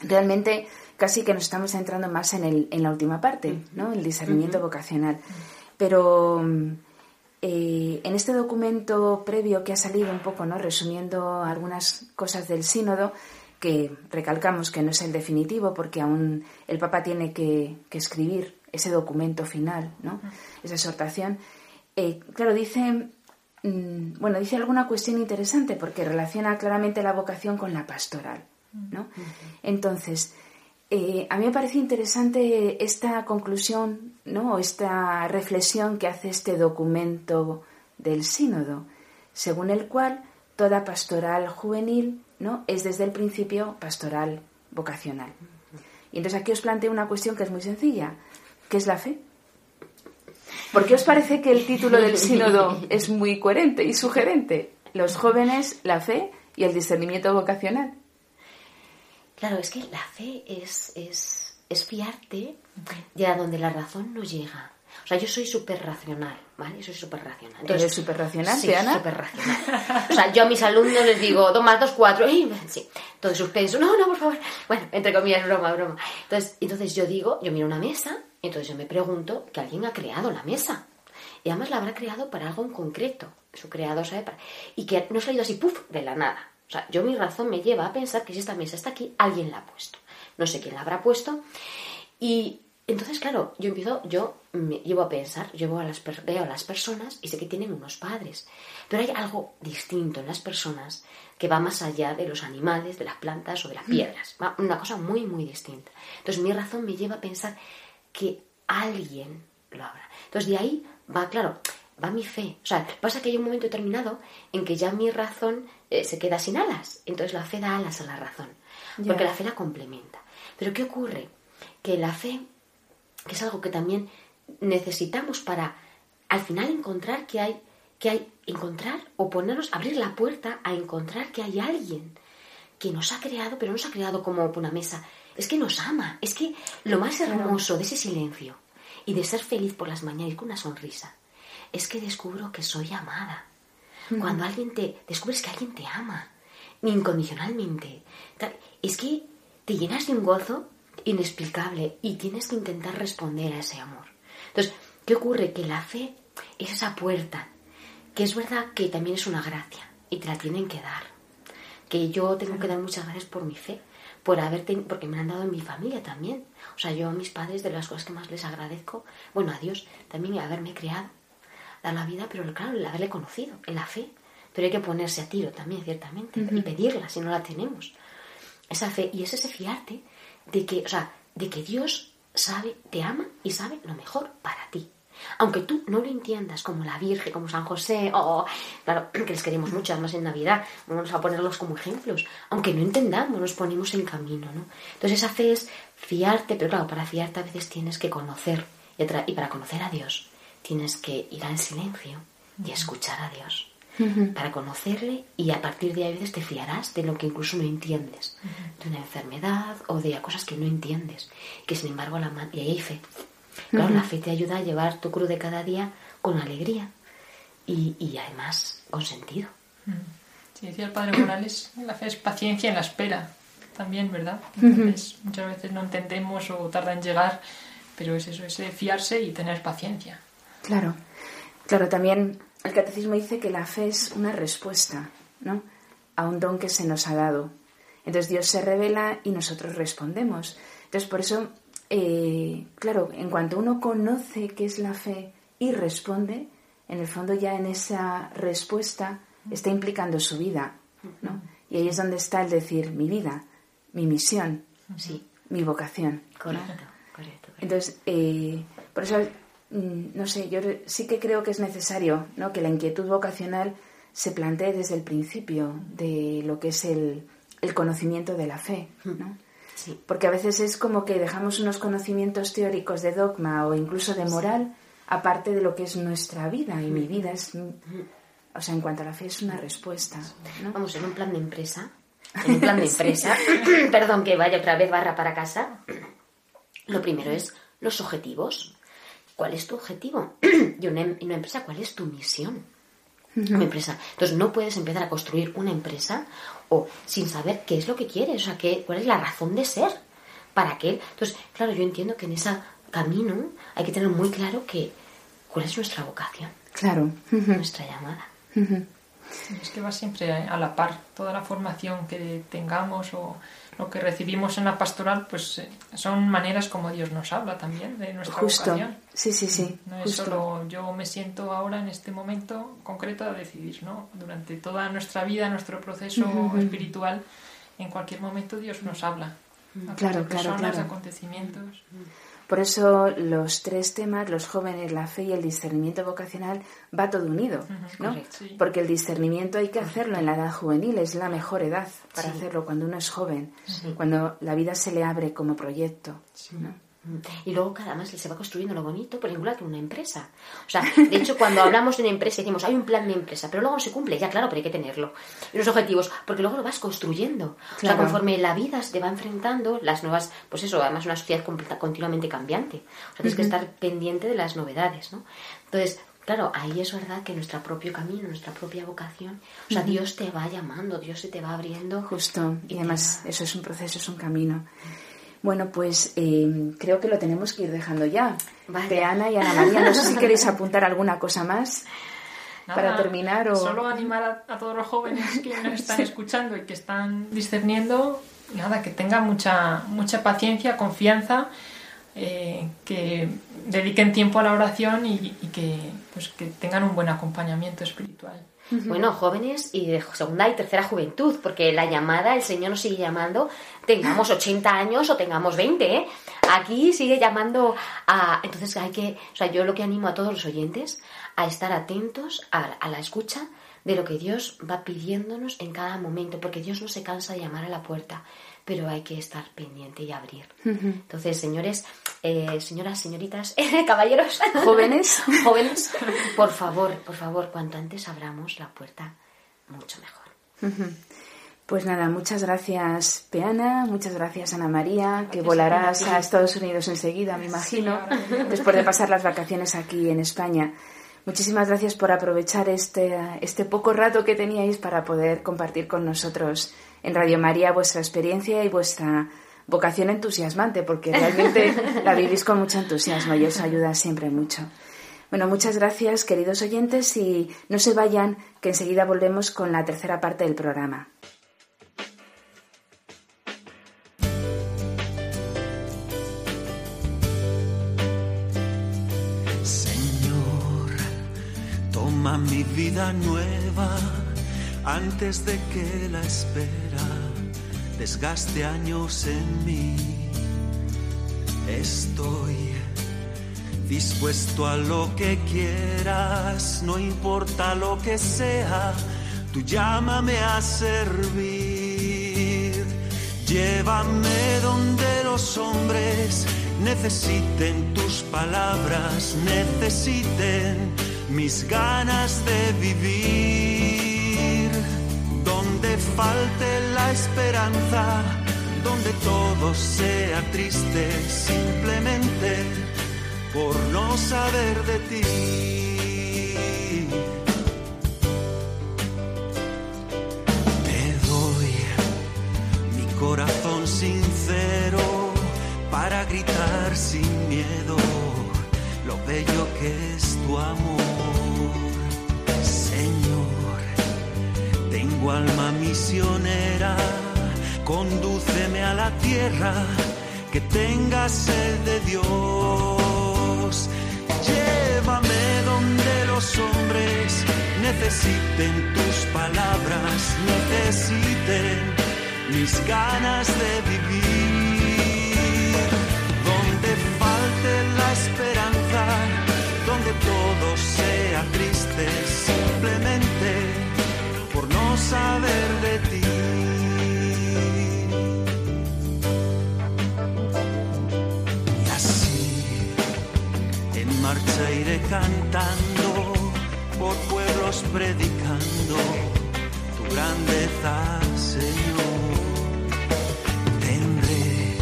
realmente casi que nos estamos centrando más en, el, en la última parte, ¿no? El discernimiento vocacional. Pero eh, en este documento previo que ha salido un poco, ¿no? Resumiendo algunas cosas del sínodo, que recalcamos que no es el definitivo porque aún el Papa tiene que, escribir ese documento final, ¿no? Esa exhortación. Eh, claro, dice, mm, bueno, dice alguna cuestión interesante porque relaciona claramente la vocación con la pastoral, ¿no? Entonces, eh, a mí me parece interesante esta conclusión, ¿no? O esta reflexión que hace este documento del sínodo, según el cual toda pastoral juvenil, ¿no? Es desde el principio pastoral vocacional. Y entonces aquí os planteo una cuestión que es muy sencilla, ¿qué es la fe? ¿Por qué os parece que el título del sínodo es muy coherente y sugerente? Los jóvenes, la fe y el discernimiento vocacional. Claro, es que la fe es, es, es fiarte de a donde la razón no llega. O sea, yo soy súper racional, ¿vale? Yo soy súper racional. Entonces, ¿Eres súper racional, sí, súper racional. O sea, yo a mis alumnos les digo, dos más dos, cuatro, y sí. Entonces suspenso, no, no, por favor. Bueno, entre comillas, broma, broma. Entonces, entonces yo digo, yo miro una mesa, entonces yo me pregunto que alguien ha creado la mesa. Y además la habrá creado para algo en concreto. Su creador sabe para... Y que no ha salido así, puff, de la nada. O sea, yo mi razón me lleva a pensar que si esta mesa está aquí, alguien la ha puesto. No sé quién la habrá puesto. Y entonces, claro, yo empiezo, yo me llevo a pensar, llevo a las, veo a las personas y sé que tienen unos padres. Pero hay algo distinto en las personas que va más allá de los animales, de las plantas o de las mm. piedras. Va una cosa muy, muy distinta. Entonces, mi razón me lleva a pensar que alguien lo habrá. Entonces, de ahí va, claro, va mi fe. O sea, pasa que hay un momento determinado en que ya mi razón eh, se queda sin alas. Entonces la fe da alas a la razón, porque la fe la complementa. Pero ¿qué ocurre? Que la fe, que es algo que también necesitamos para al final encontrar que hay, que hay, encontrar o ponernos, abrir la puerta a encontrar que hay alguien que nos ha creado, pero no nos ha creado como una mesa, es que nos ama, es que lo más hermoso de ese silencio y de ser feliz por las mañanas con una sonrisa, es que descubro que soy amada cuando alguien te descubres que alguien te ama incondicionalmente, es que te llenas de un gozo inexplicable y tienes que intentar responder a ese amor. Entonces, ¿qué ocurre? Que la fe es esa puerta, que es verdad que también es una gracia y te la tienen que dar. Que yo tengo que dar muchas gracias por mi fe, por haberte, porque me han dado en mi familia también. O sea, yo a mis padres de las cosas que más les agradezco, bueno, a Dios también haberme creado dar la vida, pero claro, el haberle conocido, en la fe. Pero hay que ponerse a tiro también, ciertamente, y pedirla si no la tenemos. Esa fe, y es ese fiarte de que, o sea, de que Dios sabe, te ama y sabe lo mejor para ti. Aunque tú no lo entiendas como la Virgen, como San José, o claro, que les queremos mucho, además en Navidad, vamos a ponerlos como ejemplos. Aunque no entendamos, nos ponemos en camino, ¿no? Entonces esa fe es fiarte, pero claro, para fiarte a veces tienes que conocer, y para conocer a Dios tienes que ir al silencio y escuchar a Dios para conocerle y a partir de ahí a veces te fiarás de lo que incluso no entiendes, de una enfermedad o de cosas que no entiendes, que sin embargo la y ahí hay fe. Claro, la fe te ayuda a llevar tu cruz de cada día con alegría y, y además con sentido. Sí, decía el padre Morales, la fe es paciencia en la espera, también, ¿verdad? muchas veces no entendemos o tarda en llegar, pero es eso, es fiarse y tener paciencia. Claro, claro, también el catecismo dice que la fe es una respuesta, ¿no? A un don que se nos ha dado. Entonces Dios se revela y nosotros respondemos. Entonces por eso, eh, claro, en cuanto uno conoce qué es la fe y responde, en el fondo ya en esa respuesta está implicando su vida, ¿no? Y ahí es donde está el decir mi vida, mi misión, sí, mi vocación. Correcto, correcto. Entonces, eh, por eso Mm, no sé, yo sí que creo que es necesario ¿no? que la inquietud vocacional se plantee desde el principio de lo que es el, conocimiento de la fe, ¿no? Sí. Porque a veces es como que dejamos unos conocimientos teóricos de dogma o incluso de moral aparte de lo que es nuestra vida y mi vida es o sea en cuanto a la fe es una respuesta vamos en un plan de empresa en un plan de empresa perdón que vaya otra vez barra para casa. Lo primero es los objetivos. ¿Cuál es tu objetivo? y una, una empresa, ¿cuál es tu misión? Una empresa. Entonces no puedes empezar a construir una empresa o sin saber qué es lo que quieres, o sea, qué, cuál es la razón de ser. ¿Para qué? Entonces, claro, yo entiendo que en ese camino hay que tener muy claro que cuál es nuestra vocación. Claro. Nuestra llamada. Es que va siempre a la par. Toda la formación que tengamos o lo que recibimos en la pastoral, pues eh, son maneras como Dios nos habla también de nuestra Justo. vocación. Sí, sí, sí. No es solo yo me siento ahora en este momento concreto a decidir, ¿no? Durante toda nuestra vida, nuestro proceso espiritual, en cualquier momento Dios nos habla. Claro, claro, personas, claro. acontecimientos. Por eso los tres temas, los jóvenes, la fe y el discernimiento vocacional, va todo unido, ¿no? sí. Porque el discernimiento hay que hacerlo en la edad juvenil, es la mejor edad para hacerlo cuando uno es joven, cuando la vida se le abre como proyecto. ¿no? Y luego cada más se va construyendo lo bonito, por ejemplo, que una empresa. O sea, de hecho, cuando hablamos de una empresa decimos, hay un plan de empresa, pero luego no se cumple. Ya, claro, pero hay que tenerlo. Y los objetivos, porque luego lo vas construyendo. O sea, conforme la vida se te va enfrentando, las nuevas, pues eso, además una sociedad continuamente cambiante. O sea, tienes que estar pendiente de las novedades, ¿no? Entonces, claro, ahí es verdad que nuestro propio camino, nuestra propia vocación, o sea, Dios te va llamando, Dios se te va abriendo. Justo, y te además va- eso es un proceso, es un camino. Bueno, pues eh, creo que lo tenemos que ir dejando ya. Vale. De Ana y Ana María, no sé si queréis apuntar alguna cosa más. Nada, Para terminar, o- Solo animar a, a todos los jóvenes que nos están escuchando y que están discerniendo, nada, que tengan mucha, mucha paciencia, confianza, eh, que dediquen tiempo a la oración y, y que, pues, que tengan un buen acompañamiento espiritual. Bueno, jóvenes y de segunda y tercera juventud, porque la llamada, el Señor nos sigue llamando, tengamos 80 años o tengamos 20, ¿eh? Aquí sigue llamando a... Entonces hay que... O sea, yo lo que animo a todos los oyentes a estar atentos a, a la escucha de lo que Dios va pidiéndonos en cada momento, porque Dios no se cansa de llamar a la puerta, pero hay que estar pendiente y abrir. Entonces, señores, eh, señoras, señoritas, caballeros, Jóvenes. jóvenes, por favor, por favor, cuanto antes abramos la puerta, mucho mejor. Pues nada, muchas gracias Peana, muchas gracias Ana María, que volarás a Estados Unidos enseguida, me imagino, después de pasar las vacaciones aquí en España. Muchísimas gracias por aprovechar este, este poco rato que teníais para poder compartir con nosotros en Radio María vuestra experiencia y vuestra vocación entusiasmante, porque realmente la vivís con mucho entusiasmo y os ayuda siempre mucho. Bueno, muchas gracias, queridos oyentes, y no se vayan, que enseguida volvemos con la tercera parte del programa. Señor, toma mi vida nueva antes de que la espera desgaste años en mí. Estoy dispuesto a lo que quieras, no importa lo que sea, tú llámame a servir. Llévame donde los hombres necesiten tus palabras, necesiten mis ganas de vivir. Falte la esperanza, donde todo sea triste, simplemente por no saber de ti. Te doy mi corazón sincero para gritar sin miedo lo bello que es tu amor. Alma misionera, condúceme a la tierra que tenga sed de Dios. Llévame donde los hombres necesiten tus palabras, necesiten mis ganas de vivir. Donde falte la esperanza, donde todo sea triste, simplemente saber de ti. Y así en marcha iré cantando, por pueblos predicando tu grandeza, Señor. Tendré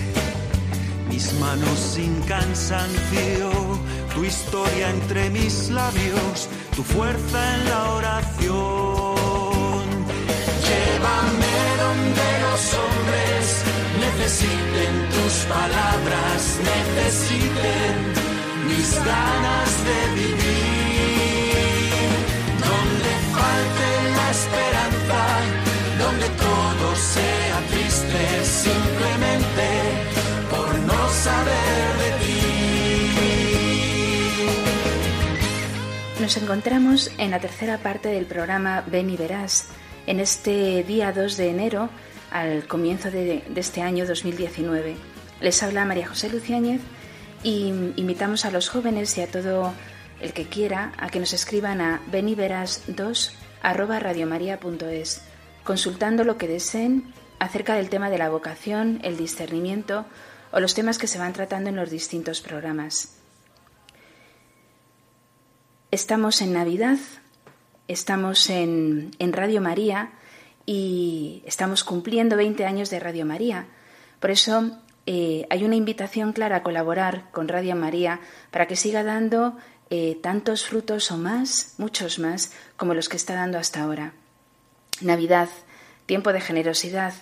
mis manos sin cansancio, tu historia entre mis labios, tu fuerza en la oración. Los hombres necesiten tus palabras, necesiten mis ganas de vivir. Donde falte la esperanza, donde todo sea triste, simplemente por no saber de ti. Nos encontramos en la tercera parte del programa Ven y Verás, en este día 2 de enero al comienzo de, este año 2019. Les habla María José Luciáñez y invitamos a los jóvenes y a todo el que quiera a que nos escriban a beniveras2 consultando lo que deseen acerca del tema de la vocación, el discernimiento o los temas que se van tratando en los distintos programas. Estamos en Navidad, estamos en Radio María y estamos cumpliendo 20 años de Radio María. Por eso eh, hay una invitación clara a colaborar con Radio María para que siga dando eh, tantos frutos o más, muchos más, como los que está dando hasta ahora. Navidad, tiempo de generosidad,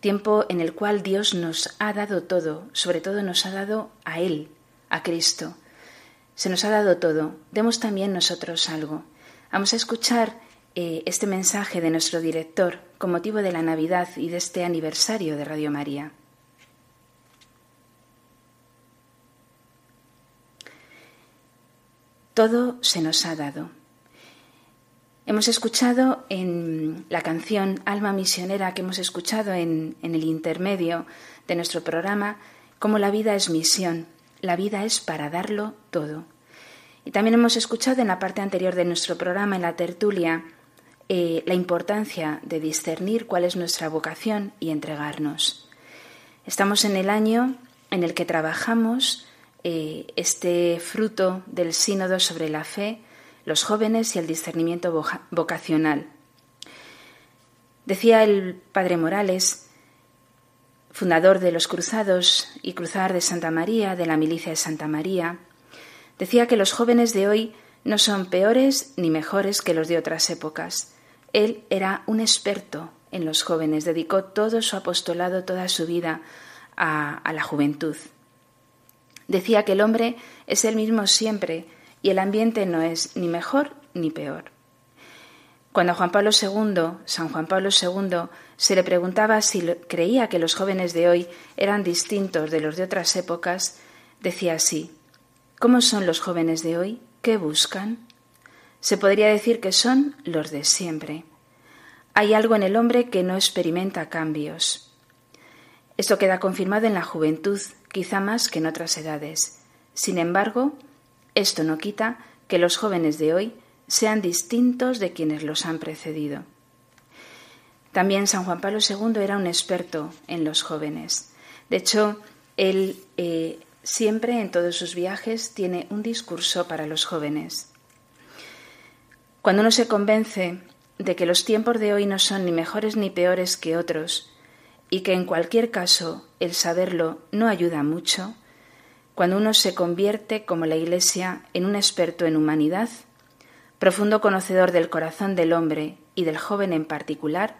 tiempo en el cual Dios nos ha dado todo, sobre todo nos ha dado a Él, a Cristo. Se nos ha dado todo, demos también nosotros algo. Vamos a escuchar eh, este mensaje de nuestro director con motivo de la Navidad y de este aniversario de Radio María. Todo se nos ha dado. Hemos escuchado en la canción Alma Misionera que hemos escuchado en, en el intermedio de nuestro programa, cómo la vida es misión, la vida es para darlo todo. Y también hemos escuchado en la parte anterior de nuestro programa, en la tertulia, eh, la importancia de discernir cuál es nuestra vocación y entregarnos. Estamos en el año en el que trabajamos eh, este fruto del sínodo sobre la fe, los jóvenes y el discernimiento vocacional. Decía el padre Morales, fundador de los Cruzados y Cruzar de Santa María, de la milicia de Santa María, decía que los jóvenes de hoy no son peores ni mejores que los de otras épocas, él era un experto en los jóvenes, dedicó todo su apostolado, toda su vida a, la juventud. Decía que el hombre es el mismo siempre y el ambiente no es ni mejor ni peor. Cuando a Juan Pablo II, San Juan Pablo II, se le preguntaba si creía que los jóvenes de hoy eran distintos de los de otras épocas, decía así, ¿cómo son los jóvenes de hoy? ¿Qué buscan? Se podría decir que son los de siempre. Hay algo en el hombre que no experimenta cambios. Esto queda confirmado en la juventud, quizá más que en otras edades. Sin embargo, esto no quita que los jóvenes de hoy sean distintos de quienes los han precedido. También San Juan Pablo II era un experto en los jóvenes. De hecho, él eh, siempre en todos sus viajes tiene un discurso para los jóvenes. Cuando uno se convence de que los tiempos de hoy no son ni mejores ni peores que otros, y que en cualquier caso el saberlo no ayuda mucho, cuando uno se convierte, como la Iglesia, en un experto en humanidad, profundo conocedor del corazón del hombre y del joven en particular,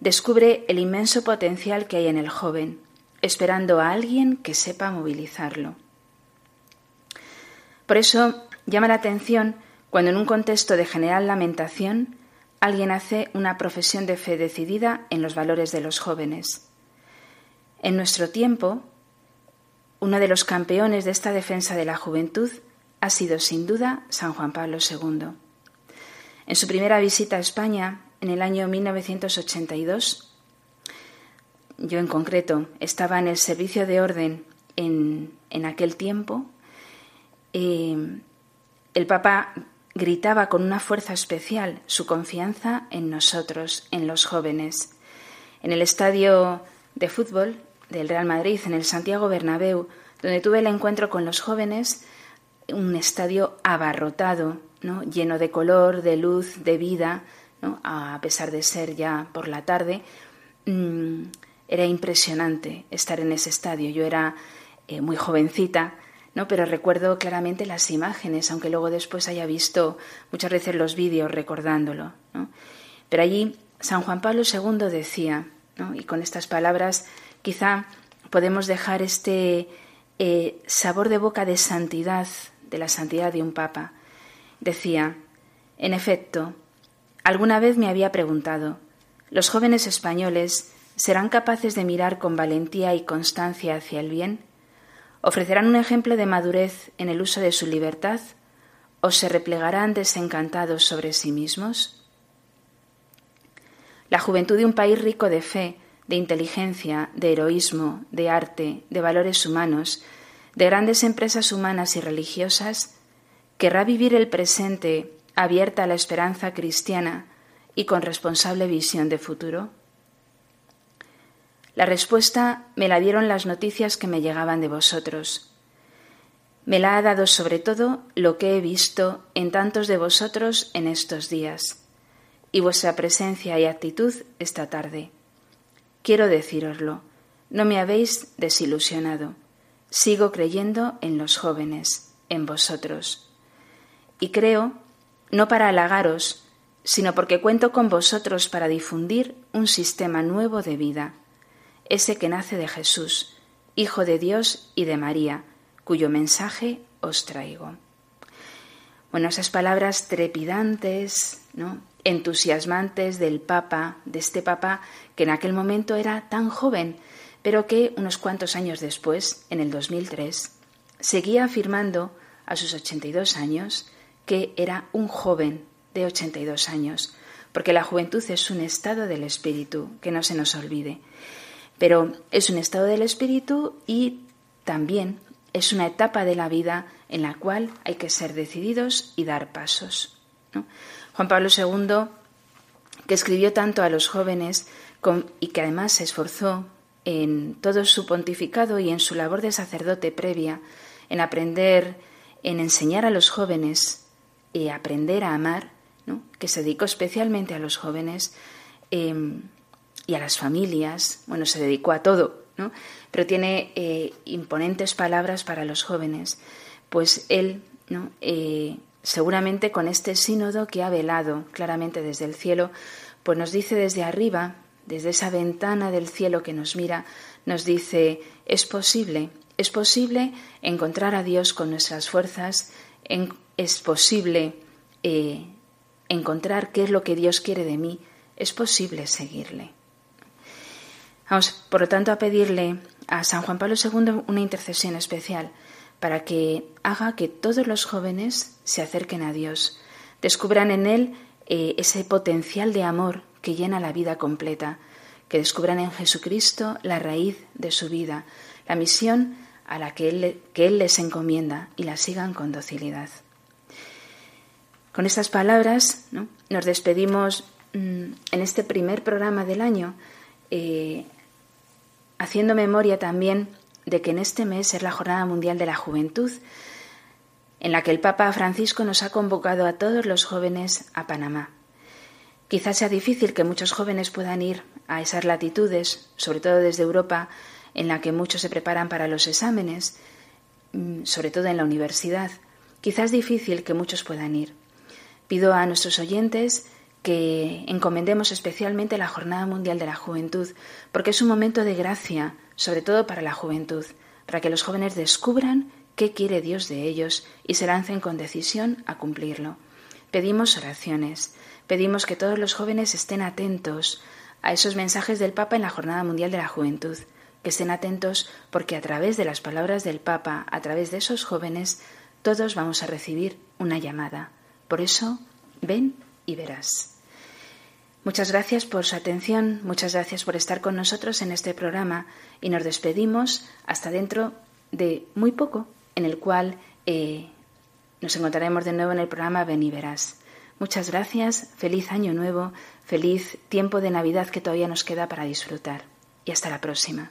descubre el inmenso potencial que hay en el joven, esperando a alguien que sepa movilizarlo. Por eso llama la atención cuando en un contexto de general lamentación alguien hace una profesión de fe decidida en los valores de los jóvenes. En nuestro tiempo, uno de los campeones de esta defensa de la juventud ha sido sin duda San Juan Pablo II. En su primera visita a España, en el año 1982, yo en concreto estaba en el servicio de orden en, aquel tiempo, eh, el Papa gritaba con una fuerza especial su confianza en nosotros, en los jóvenes. En el estadio de fútbol del Real Madrid, en el Santiago Bernabéu, donde tuve el encuentro con los jóvenes, un estadio abarrotado, ¿no? lleno de color, de luz, de vida, a pesar de ser ya por la tarde. Mm, era impresionante estar en ese estadio. Yo era eh, muy jovencita, ¿no? Pero recuerdo claramente las imágenes, aunque luego después haya visto muchas veces los vídeos recordándolo. Pero allí San Juan Pablo II decía, y con estas palabras quizá podemos dejar este eh, sabor de boca de santidad, de la santidad de un papa. Decía, en efecto, alguna vez me había preguntado, ¿los jóvenes españoles serán capaces de mirar con valentía y constancia hacia el bien? ¿Ofrecerán un ejemplo de madurez en el uso de su libertad? ¿O se replegarán desencantados sobre sí mismos? La juventud de un país rico de fe, de inteligencia, de heroísmo, de arte, de valores humanos, de grandes empresas humanas y religiosas, querrá vivir el presente abierta a la esperanza cristiana y con responsable visión de futuro? La respuesta me la dieron las noticias que me llegaban de vosotros. Me la ha dado sobre todo lo que he visto en tantos de vosotros en estos días, y vuestra presencia y actitud esta tarde. Quiero decíroslo, no me habéis desilusionado. Sigo creyendo en los jóvenes, en vosotros. Y creo, no para halagaros, sino porque cuento con vosotros para difundir un sistema nuevo de vida ese que nace de Jesús, Hijo de Dios y de María, cuyo mensaje os traigo. Bueno, esas palabras trepidantes, entusiasmantes del Papa, de este Papa que en aquel momento era tan joven, pero que unos cuantos años después, en el 2003, seguía afirmando a sus 82 años que era un joven de 82 años, porque la juventud es un estado del espíritu, que no se nos olvide. Pero es un estado del espíritu y también es una etapa de la vida en la cual hay que ser decididos y dar pasos. Juan Pablo II, que escribió tanto a los jóvenes y que además se esforzó en todo su pontificado y en su labor de sacerdote previa, en aprender, en enseñar a los jóvenes y aprender a amar, que se dedicó especialmente a los jóvenes, em, y a las familias, bueno, se dedicó a todo, ¿no? Pero tiene eh, imponentes palabras para los jóvenes. Pues él, ¿no? Eh, seguramente con este sínodo que ha velado claramente desde el cielo, pues nos dice desde arriba, desde esa ventana del cielo que nos mira, nos dice, es posible, es posible encontrar a Dios con nuestras fuerzas, es posible eh, encontrar qué es lo que Dios quiere de mí, es posible seguirle. Vamos, por lo tanto, a pedirle a San Juan Pablo II una intercesión especial para que haga que todos los jóvenes se acerquen a Dios, descubran en Él eh, ese potencial de amor que llena la vida completa, que descubran en Jesucristo la raíz de su vida, la misión a la que Él, les encomienda y la sigan con docilidad. Con estas palabras nos despedimos mm, en este primer programa del año. Eh, haciendo memoria también de que en este mes es la Jornada Mundial de la Juventud, en la que el Papa Francisco nos ha convocado a todos los jóvenes a Panamá. Quizás sea difícil que muchos jóvenes puedan ir a esas latitudes, sobre todo desde Europa, en la que muchos se preparan para los exámenes, mm, sobre todo en la universidad. Quizás difícil que muchos puedan ir. Pido a nuestros oyentes que encomendemos especialmente la Jornada Mundial de la Juventud, porque es un momento de gracia, sobre todo para la juventud, para que los jóvenes descubran qué quiere Dios de ellos y se lancen con decisión a cumplirlo. Pedimos oraciones, pedimos que todos los jóvenes estén atentos a esos mensajes del Papa en la Jornada Mundial de la Juventud, que estén atentos porque a través de las palabras del Papa, a través de esos jóvenes, todos vamos a recibir una llamada. Por eso, ven y verás. Muchas gracias por su atención, muchas gracias por estar con nosotros en este programa y nos despedimos hasta dentro de muy poco, en el cual eh, nos encontraremos de nuevo en el programa Ven y Verás. Muchas gracias, feliz año nuevo, feliz tiempo de Navidad que todavía nos queda para disfrutar y hasta la próxima.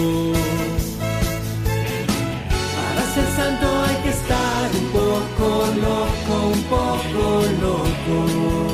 Loco, un poco loco.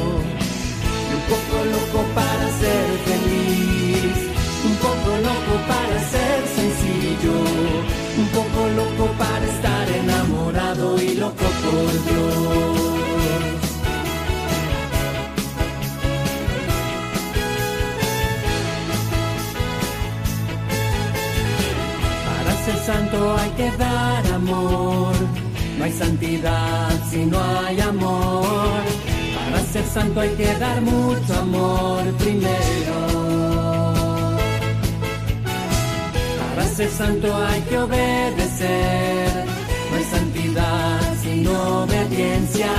Ser santo hay que dar mucho amor primero. Para ser santo hay que obedecer. No hay santidad sin obediencia.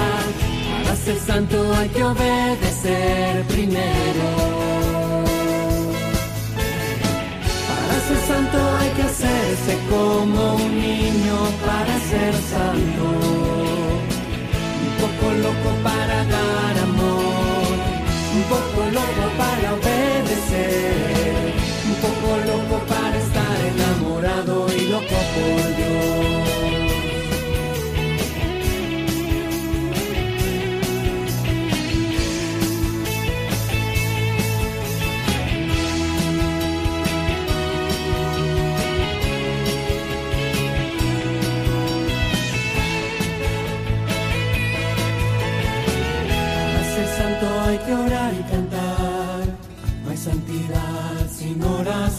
Para ser santo hay que obedecer primero. Para ser santo hay que hacerse como un niño para ser santo. Un poco loco para dar amor, poco loco para obedecer, un poco loco para estar enamorado y loco por Dios.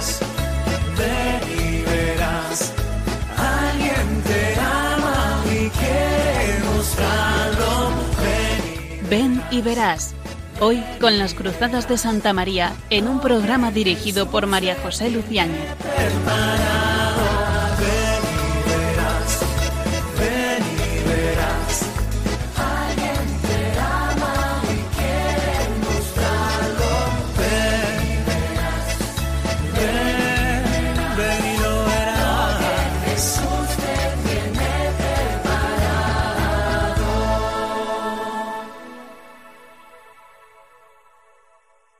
Verás, ven y verás. Alguien te ama y quiere mostrarlo. Ven y Ven y verás. Hoy con las Cruzadas de Santa María en un programa dirigido por María José Luciano. preparar.